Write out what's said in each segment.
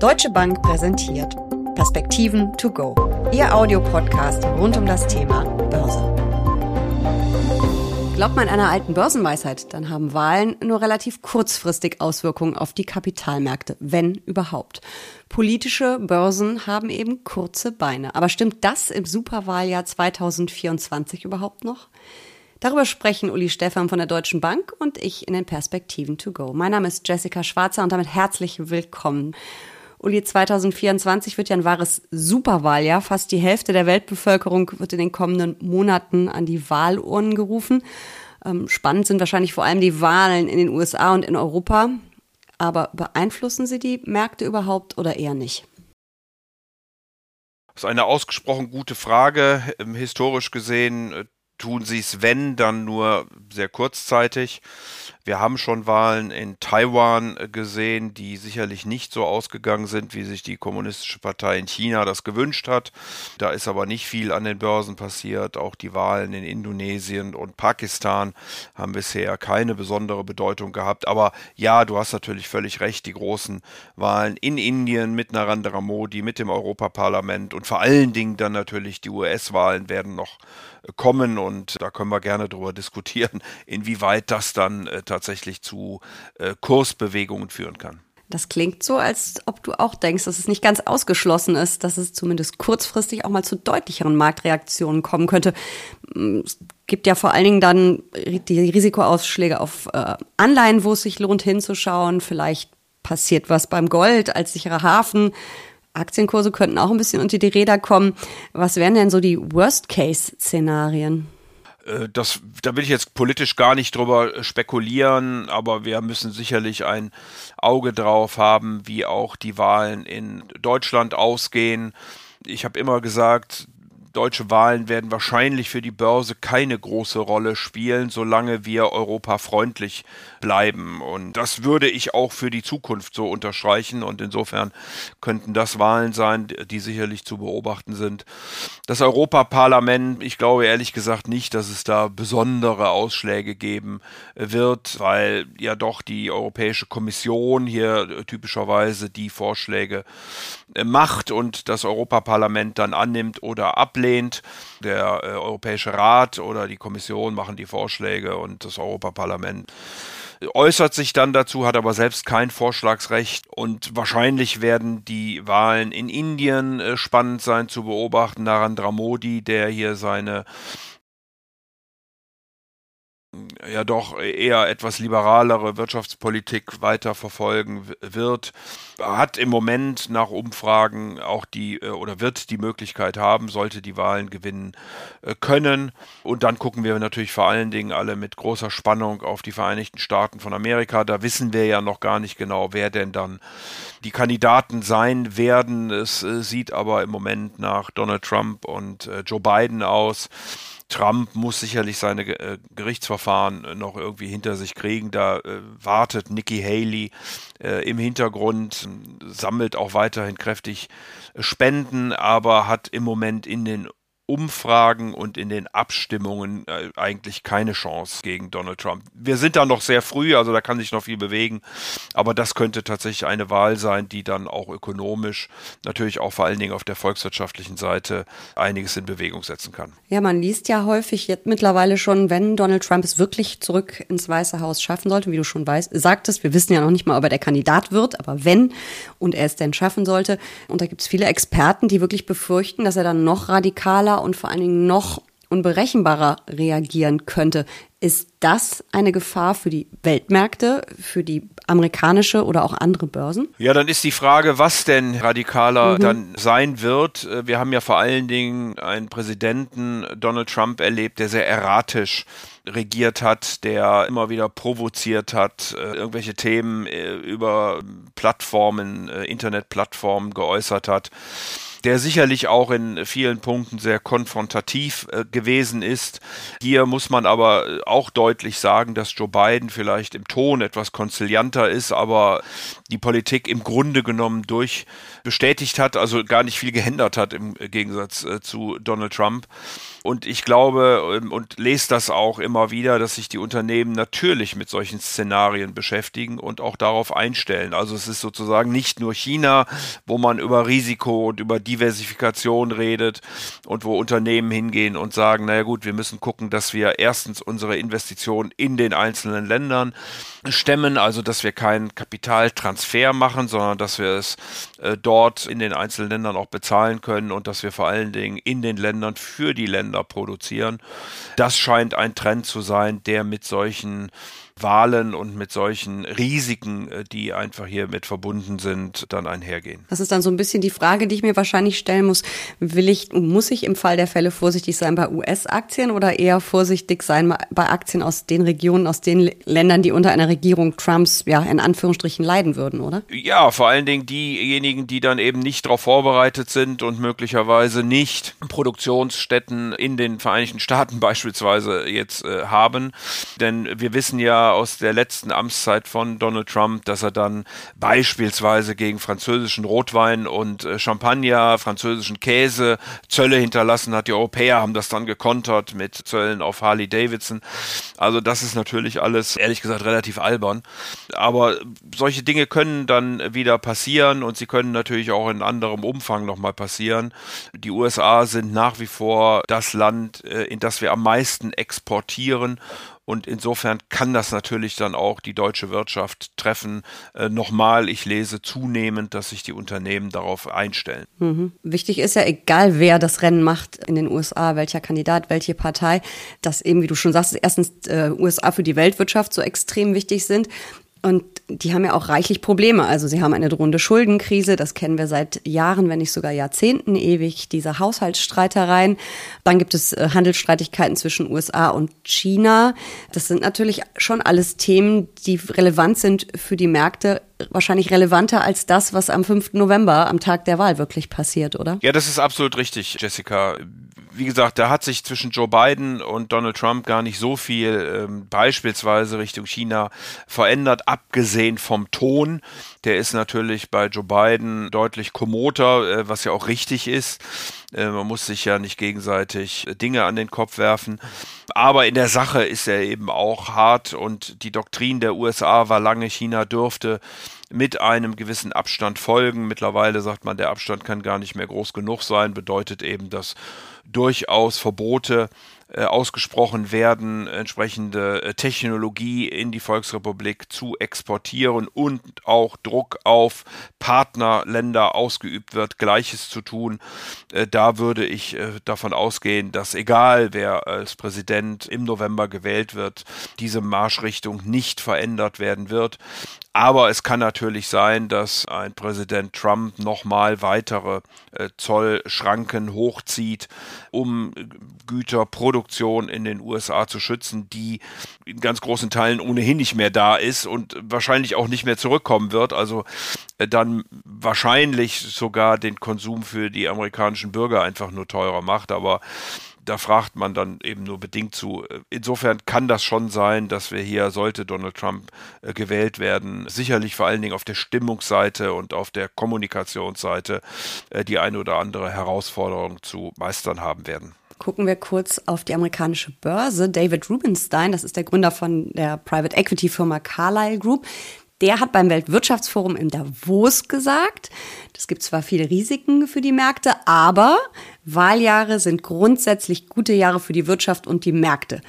Deutsche Bank präsentiert Perspektiven to go, Ihr Audiopodcast rund um das Thema Börse. Glaubt man einer alten Börsenweisheit, dann haben Wahlen nur relativ kurzfristig Auswirkungen auf die Kapitalmärkte, wenn überhaupt. Politische Börsen haben eben kurze Beine. Aber stimmt das im Superwahljahr 2024 überhaupt noch? Darüber sprechen Uli Stephan von der Deutschen Bank und ich in den Perspektiven to go. Mein Name ist Jessica Schwarzer und damit herzlich willkommen. Uli, 2024 wird ja ein wahres Superwahljahr. Fast die Hälfte der Weltbevölkerung wird in den kommenden Monaten an die Wahlurnen gerufen. Ähm, spannend sind wahrscheinlich vor allem die Wahlen in den USA und in Europa. Aber beeinflussen sie die Märkte überhaupt oder eher nicht? Das ist eine ausgesprochen gute Frage. Ähm, historisch gesehen äh, tun sie es, wenn, dann nur sehr kurzzeitig. Wir haben schon Wahlen in Taiwan äh, gesehen, die sicherlich nicht so ausgegangen sind, wie sich die Kommunistische Partei in China das gewünscht hat. Da ist aber nicht viel an den Börsen passiert. Auch die Wahlen in Indonesien und Pakistan haben bisher keine besondere Bedeutung gehabt. Aber ja, du hast natürlich völlig recht, die großen Wahlen in Indien mit Narendra Modi, mit dem Europaparlament und vor allen Dingen dann natürlich die US-Wahlen werden noch kommen und da können wir gerne darüber diskutieren, inwieweit das dann äh, tatsächlich zu äh, Kursbewegungen führen kann. Das klingt so, als ob du auch denkst, dass es nicht ganz ausgeschlossen ist, dass es zumindest kurzfristig auch mal zu deutlicheren Marktreaktionen kommen könnte. Mm, es gibt ja vor allen Dingen dann die Risikoausschläge auf äh, Anleihen, wo es sich lohnt hinzuschauen. Vielleicht passiert was beim Gold als sicherer Hafen. Aktienkurse könnten auch ein bisschen unter die Räder kommen. Was wären denn so die Worst-Case-Szenarien? Äh, das, da will ich jetzt politisch gar nicht drüber spekulieren, aber wir müssen sicherlich ein Auge drauf haben, wie auch die Wahlen in Deutschland ausgehen. Ich habe immer gesagt, deutsche Wahlen werden wahrscheinlich für die Börse keine große Rolle spielen, solange wir europafreundlich bleiben. Und das würde ich auch für die Zukunft so unterstreichen. Und insofern könnten das Wahlen sein, die sicherlich zu beobachten sind. Das Europaparlament, ich glaube ehrlich gesagt nicht, dass es da besondere Ausschläge geben wird, weil ja doch die Europäische Kommission hier typischerweise die Vorschläge macht und das Europaparlament dann annimmt oder ablehnt. Der äh, Europäische Rat oder die Kommission machen die Vorschläge und das Europaparlament äußert sich dann dazu, hat aber selbst kein Vorschlagsrecht und wahrscheinlich werden die Wahlen in Indien äh, spannend sein zu beobachten. Narendra Modi, der hier seine ja doch eher etwas liberalere Wirtschaftspolitik weiter verfolgen wird, hat im Moment nach Umfragen auch die äh, oder wird die Möglichkeit haben, sollte die Wahlen gewinnen äh, können. Und dann gucken wir natürlich vor allen Dingen alle mit großer Spannung auf die Vereinigten Staaten von Amerika. Da wissen wir ja noch gar nicht genau, wer denn dann die Kandidaten sein werden. Es äh, sieht aber im Moment nach Donald Trump und Joe Biden aus. Trump muss sicherlich seine äh, Gerichtsverfahren äh, noch irgendwie hinter sich kriegen. Da äh, wartet Nikki Haley äh, im Hintergrund, sammelt auch weiterhin kräftig Spenden, aber hat im Moment in den Umfragen und in den Abstimmungen äh, eigentlich keine Chance gegen Donald Trump. Wir sind da noch sehr früh, also da kann sich noch viel bewegen, aber das könnte tatsächlich eine Wahl sein, die dann auch ökonomisch, natürlich auch vor allen Dingen auf der volkswirtschaftlichen Seite einiges in Bewegung setzen kann. Ja, man liest ja häufig jetzt mittlerweile schon, wenn Donald Trump es wirklich zurück ins Weiße Haus schaffen sollte, wie du schon weißt, sagtest, wir wissen ja noch nicht mal, ob er der Kandidat wird, aber wenn und er es denn schaffen sollte, und da gibt es viele Experten, die wirklich befürchten, dass er dann noch radikaler und vor allen Dingen noch unberechenbarer reagieren könnte. Ist das eine Gefahr für die Weltmärkte, für die amerikanische oder auch andere Börsen? Ja, dann ist die Frage, was denn radikaler mhm. dann sein wird. Wir haben ja vor allen Dingen einen Präsidenten Donald Trump erlebt, der sehr erratisch regiert hat, der immer wieder provoziert hat, äh, irgendwelche Themen äh, über Plattformen, äh, Internetplattformen geäußert hat der sicherlich auch in vielen Punkten sehr konfrontativ äh, gewesen ist. Hier muss man aber auch deutlich sagen, dass Joe Biden vielleicht im Ton etwas konzilianter ist, aber die Politik im Grunde genommen durch bestätigt hat, also gar nicht viel geändert hat im Gegensatz äh, zu Donald Trump. Und ich glaube ähm, und lese das auch immer wieder, dass sich die Unternehmen natürlich mit solchen Szenarien beschäftigen und auch darauf einstellen. Also es ist sozusagen nicht nur China, wo man über Risiko und über Diversifikation redet und wo Unternehmen hingehen und sagen, naja gut, wir müssen gucken, dass wir erstens unsere Investitionen in den einzelnen Ländern stemmen, also dass wir keinen Kapitaltransfer machen, sondern dass wir es äh, dort in den einzelnen Ländern auch bezahlen können und dass wir vor allen Dingen in den Ländern für die Länder produzieren. Das scheint ein Trend zu sein, der mit solchen Wahlen und mit solchen Risiken, äh, die einfach hier mit verbunden sind, dann einhergehen. Das ist dann so ein bisschen die Frage, die ich mir wahrscheinlich stellen muss. Will ich, muss ich im Fall der Fälle vorsichtig sein bei US-Aktien oder eher vorsichtig sein bei Aktien aus den Regionen, aus den Ländern, die unter einer Regierung Trumps, ja, in Anführungsstrichen leiden würden, oder? Ja, vor allen Dingen diejenigen, die dann eben nicht darauf vorbereitet sind und möglicherweise nicht Produktionsstätten in den Vereinigten Staaten beispielsweise jetzt äh, haben. Denn wir wissen ja, aus der letzten Amtszeit von Donald Trump, dass er dann beispielsweise gegen französischen Rotwein und äh, Champagner, französischen Käse Zölle hinterlassen hat. Die Europäer haben das dann gekontert mit Zöllen auf Harley Davidson. Also das ist natürlich alles, ehrlich gesagt, relativ albern. Aber solche Dinge können dann wieder passieren und sie können natürlich auch in anderem Umfang nochmal passieren. Die USA sind nach wie vor das Land, äh, in das wir am meisten exportieren und insofern kann das natürlich dann auch die deutsche Wirtschaft treffen. Äh, nochmal, ich lese zunehmend, dass sich die Unternehmen darauf einstellen. Mhm. Wichtig ist ja, egal wer das Rennen macht in den USA, welcher Kandidat, welche Partei, dass eben, wie du schon sagst, erstens äh, USA für die Weltwirtschaft so extrem wichtig sind. Und die haben ja auch reichlich Probleme. Also sie haben eine drohende Schuldenkrise, das kennen wir seit Jahren, wenn nicht sogar Jahrzehnten ewig, diese Haushaltsstreitereien. Dann gibt es äh, Handelsstreitigkeiten zwischen USA und China. Das sind natürlich schon alles Themen, die relevant sind für die Märkte, wahrscheinlich relevanter als das, was am 5. November, am Tag der Wahl, wirklich passiert, oder? Ja, das ist absolut richtig, Jessica wie gesagt, da hat sich zwischen Joe Biden und Donald Trump gar nicht so viel ähm, beispielsweise Richtung China verändert, abgesehen vom Ton. Der ist natürlich bei Joe Biden deutlich kommoter, äh, was ja auch richtig ist. Äh, man muss sich ja nicht gegenseitig Dinge an den Kopf werfen. Aber in der Sache ist er eben auch hart und die Doktrin der USA war lange, China dürfte mit einem gewissen Abstand folgen. Mittlerweile sagt man, der Abstand kann gar nicht mehr groß genug sein, bedeutet eben, dass durchaus Verbote äh, ausgesprochen werden, entsprechende äh, Technologie in die Volksrepublik zu exportieren und auch Druck auf Partnerländer ausgeübt wird, Gleiches zu tun. Äh, da würde ich davon ausgehen, dass egal wer als Präsident im November gewählt wird, diese Marschrichtung nicht verändert werden wird. Aber es kann natürlich sein, dass ein Präsident Trump nochmal weitere Zollschranken hochzieht, um Güterproduktion Produktion in den USA zu schützen, die in ganz großen Teilen ohnehin nicht mehr da ist und wahrscheinlich auch nicht mehr zurückkommen wird. Also äh, dann wahrscheinlich sogar den Konsum für die amerikanischen Bürger einfach nur teurer macht. Aber da fragt man dann eben nur bedingt zu. Insofern kann das schon sein, dass wir hier, sollte Donald Trump äh, gewählt werden, sicherlich vor allen Dingen auf der Stimmungsseite und auf der Kommunikationsseite äh, die eine oder andere Herausforderung zu meistern haben werden gucken wir kurz auf die amerikanische Börse. David Rubenstein, das ist der Gründer von der Private Equity Firma Carlyle Group, der hat beim Weltwirtschaftsforum in Davos gesagt, es gibt zwar viele Risiken für die Märkte, aber Wahljahre sind grundsätzlich gute Jahre für die Wirtschaft und die Märkte.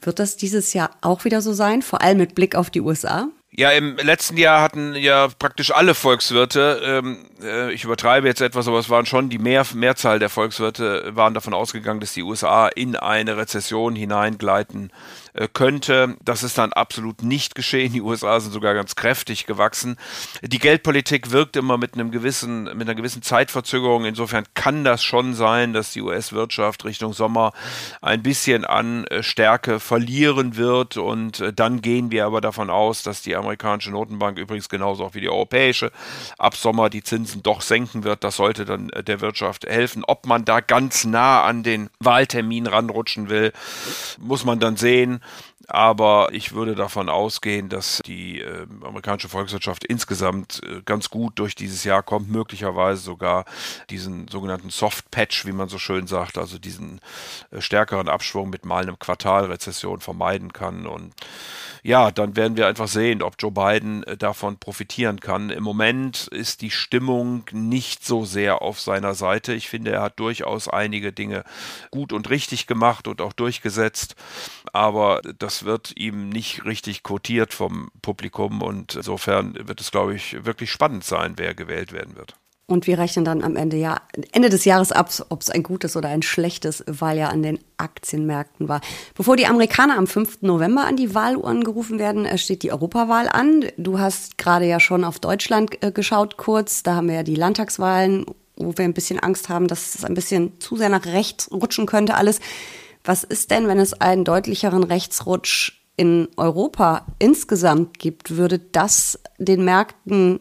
Wird das dieses Jahr auch wieder so sein, vor allem mit Blick auf die USA? Ja, im letzten Jahr hatten ja praktisch alle Volkswirte, ähm, äh, ich übertreibe jetzt etwas, aber es waren schon die Mehr, Mehrzahl der Volkswirte, waren davon ausgegangen, dass die USA in eine Rezession hineingleiten äh, könnte. Das ist dann absolut nicht geschehen. Die USA sind sogar ganz kräftig gewachsen. Die Geldpolitik wirkt immer mit einem gewissen, mit einer gewissen Zeitverzögerung. Insofern kann das schon sein, dass die US-Wirtschaft Richtung Sommer ein bisschen an äh, Stärke verlieren wird. Und äh, dann gehen wir aber davon aus, dass die amerikanische Notenbank übrigens genauso auch wie die europäische ab Sommer die Zinsen doch senken wird. Das sollte dann äh, der Wirtschaft helfen. Ob man da ganz nah an den Wahltermin ranrutschen will, muss man dann sehen. Aber ich würde davon ausgehen, dass die äh, amerikanische Volkswirtschaft insgesamt äh, ganz gut durch dieses Jahr kommt, möglicherweise sogar diesen sogenannten Soft Patch, wie man so schön sagt, also diesen äh, stärkeren Abschwung mit mal einem Quartalrezession vermeiden kann. Und ja, dann werden wir einfach sehen, ob Joe Biden äh, davon profitieren kann. Im Moment ist die Stimmung nicht so sehr auf seiner Seite. Ich finde, er hat durchaus einige Dinge gut und richtig gemacht und auch durchgesetzt, aber das das wird ihm nicht richtig quotiert vom Publikum und insofern wird es, glaube ich, wirklich spannend sein, wer gewählt werden wird. Und wir rechnen dann am Ende, ja, Ende des Jahres ab, ob es ein gutes oder ein schlechtes Wahljahr an den Aktienmärkten war. Bevor die Amerikaner am 5. November an die Wahluhren gerufen werden, äh, steht die Europawahl an. Du hast gerade ja schon auf Deutschland äh, geschaut kurz. Da haben wir ja die Landtagswahlen, wo wir ein bisschen Angst haben, dass es ein bisschen zu sehr nach rechts rutschen könnte alles. Was ist denn, wenn es einen deutlicheren Rechtsrutsch in Europa insgesamt gibt? Würde das den Märkten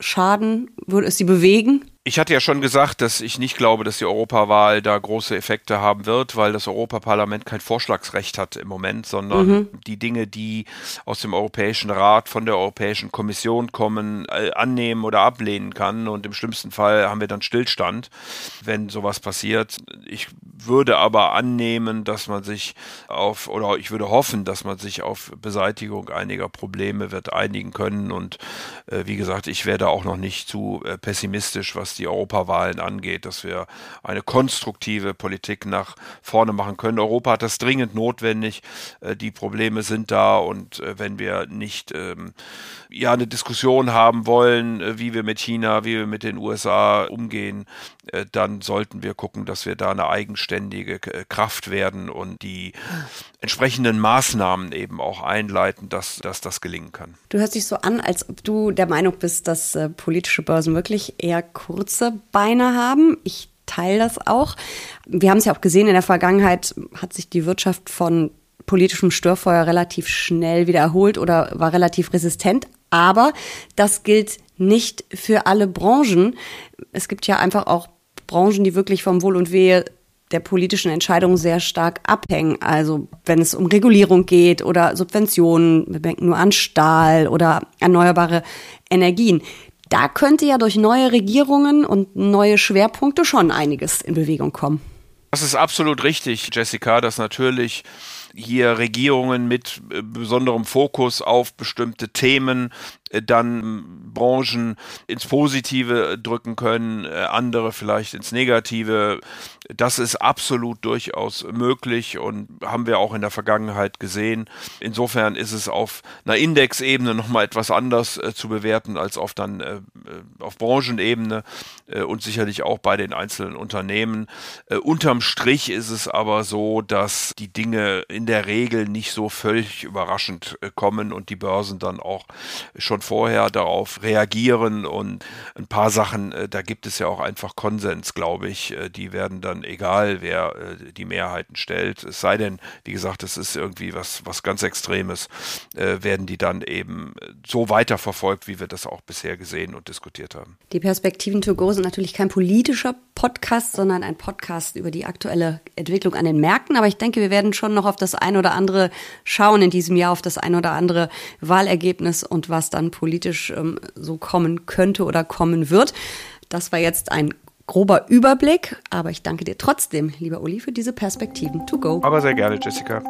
schaden? Würde es sie bewegen? Ich hatte ja schon gesagt, dass ich nicht glaube, dass die Europawahl da große Effekte haben wird, weil das Europaparlament kein Vorschlagsrecht hat im Moment, sondern mhm. die Dinge, die aus dem Europäischen Rat, von der Europäischen Kommission kommen, äh, annehmen oder ablehnen kann. Und im schlimmsten Fall haben wir dann Stillstand, wenn sowas passiert. Ich würde aber annehmen, dass man sich auf, oder ich würde hoffen, dass man sich auf Beseitigung einiger Probleme wird einigen können. Und äh, wie gesagt, ich werde auch noch nicht zu äh, pessimistisch, was die Europawahlen angeht, dass wir eine konstruktive Politik nach vorne machen können. Europa hat das dringend notwendig. Äh, die Probleme sind da und äh, wenn wir nicht ähm, ja eine Diskussion haben wollen, äh, wie wir mit China, wie wir mit den USA umgehen, dann sollten wir gucken, dass wir da eine eigenständige Kraft werden und die entsprechenden Maßnahmen eben auch einleiten, dass, dass das gelingen kann. Du hörst dich so an, als ob du der Meinung bist, dass äh, politische Börsen wirklich eher kurze Beine haben. Ich teile das auch. Wir haben es ja auch gesehen, in der Vergangenheit hat sich die Wirtschaft von politischem Störfeuer relativ schnell wieder erholt oder war relativ resistent. Aber das gilt nicht für alle Branchen. Es gibt ja einfach auch Branchen, die wirklich vom Wohl und Wehe der politischen Entscheidungen sehr stark abhängen. Also wenn es um Regulierung geht oder Subventionen, wir denken nur an Stahl oder erneuerbare Energien. Da könnte ja durch neue Regierungen und neue Schwerpunkte schon einiges in Bewegung kommen. Das ist absolut richtig, Jessica, dass natürlich hier Regierungen mit äh, besonderem Fokus auf bestimmte Themen dann Branchen ins Positive drücken können, äh, andere vielleicht ins Negative. Das ist absolut durchaus möglich und haben wir auch in der Vergangenheit gesehen. Insofern ist es auf einer Indexebene nochmal etwas anders äh, zu bewerten als auf dann äh, auf Branchenebene äh, und sicherlich auch bei den einzelnen Unternehmen. Äh, unterm Strich ist es aber so, dass die Dinge in der Regel nicht so völlig überraschend kommen und die Börsen dann auch schon schon vorher darauf reagieren und ein paar Sachen, äh, da gibt es ja auch einfach Konsens, glaube ich. Äh, die werden dann, egal wer äh, die Mehrheiten stellt, es sei denn, wie gesagt, es ist irgendwie was, was ganz Extremes, werden die dann eben so weiterverfolgt, wie wir das auch bisher gesehen und diskutiert haben. Die Perspektiven to go sind natürlich kein politischer Podcast, sondern ein Podcast über die aktuelle Entwicklung an den Märkten. Aber ich denke, wir werden schon noch auf das ein oder andere schauen in diesem Jahr, auf das ein oder andere Wahlergebnis und was dann politisch ähm, so kommen könnte oder kommen wird. Das war jetzt ein grober Überblick, aber ich danke dir trotzdem, lieber Uli, für diese Perspektiven to go. Aber sehr gerne, Jessica.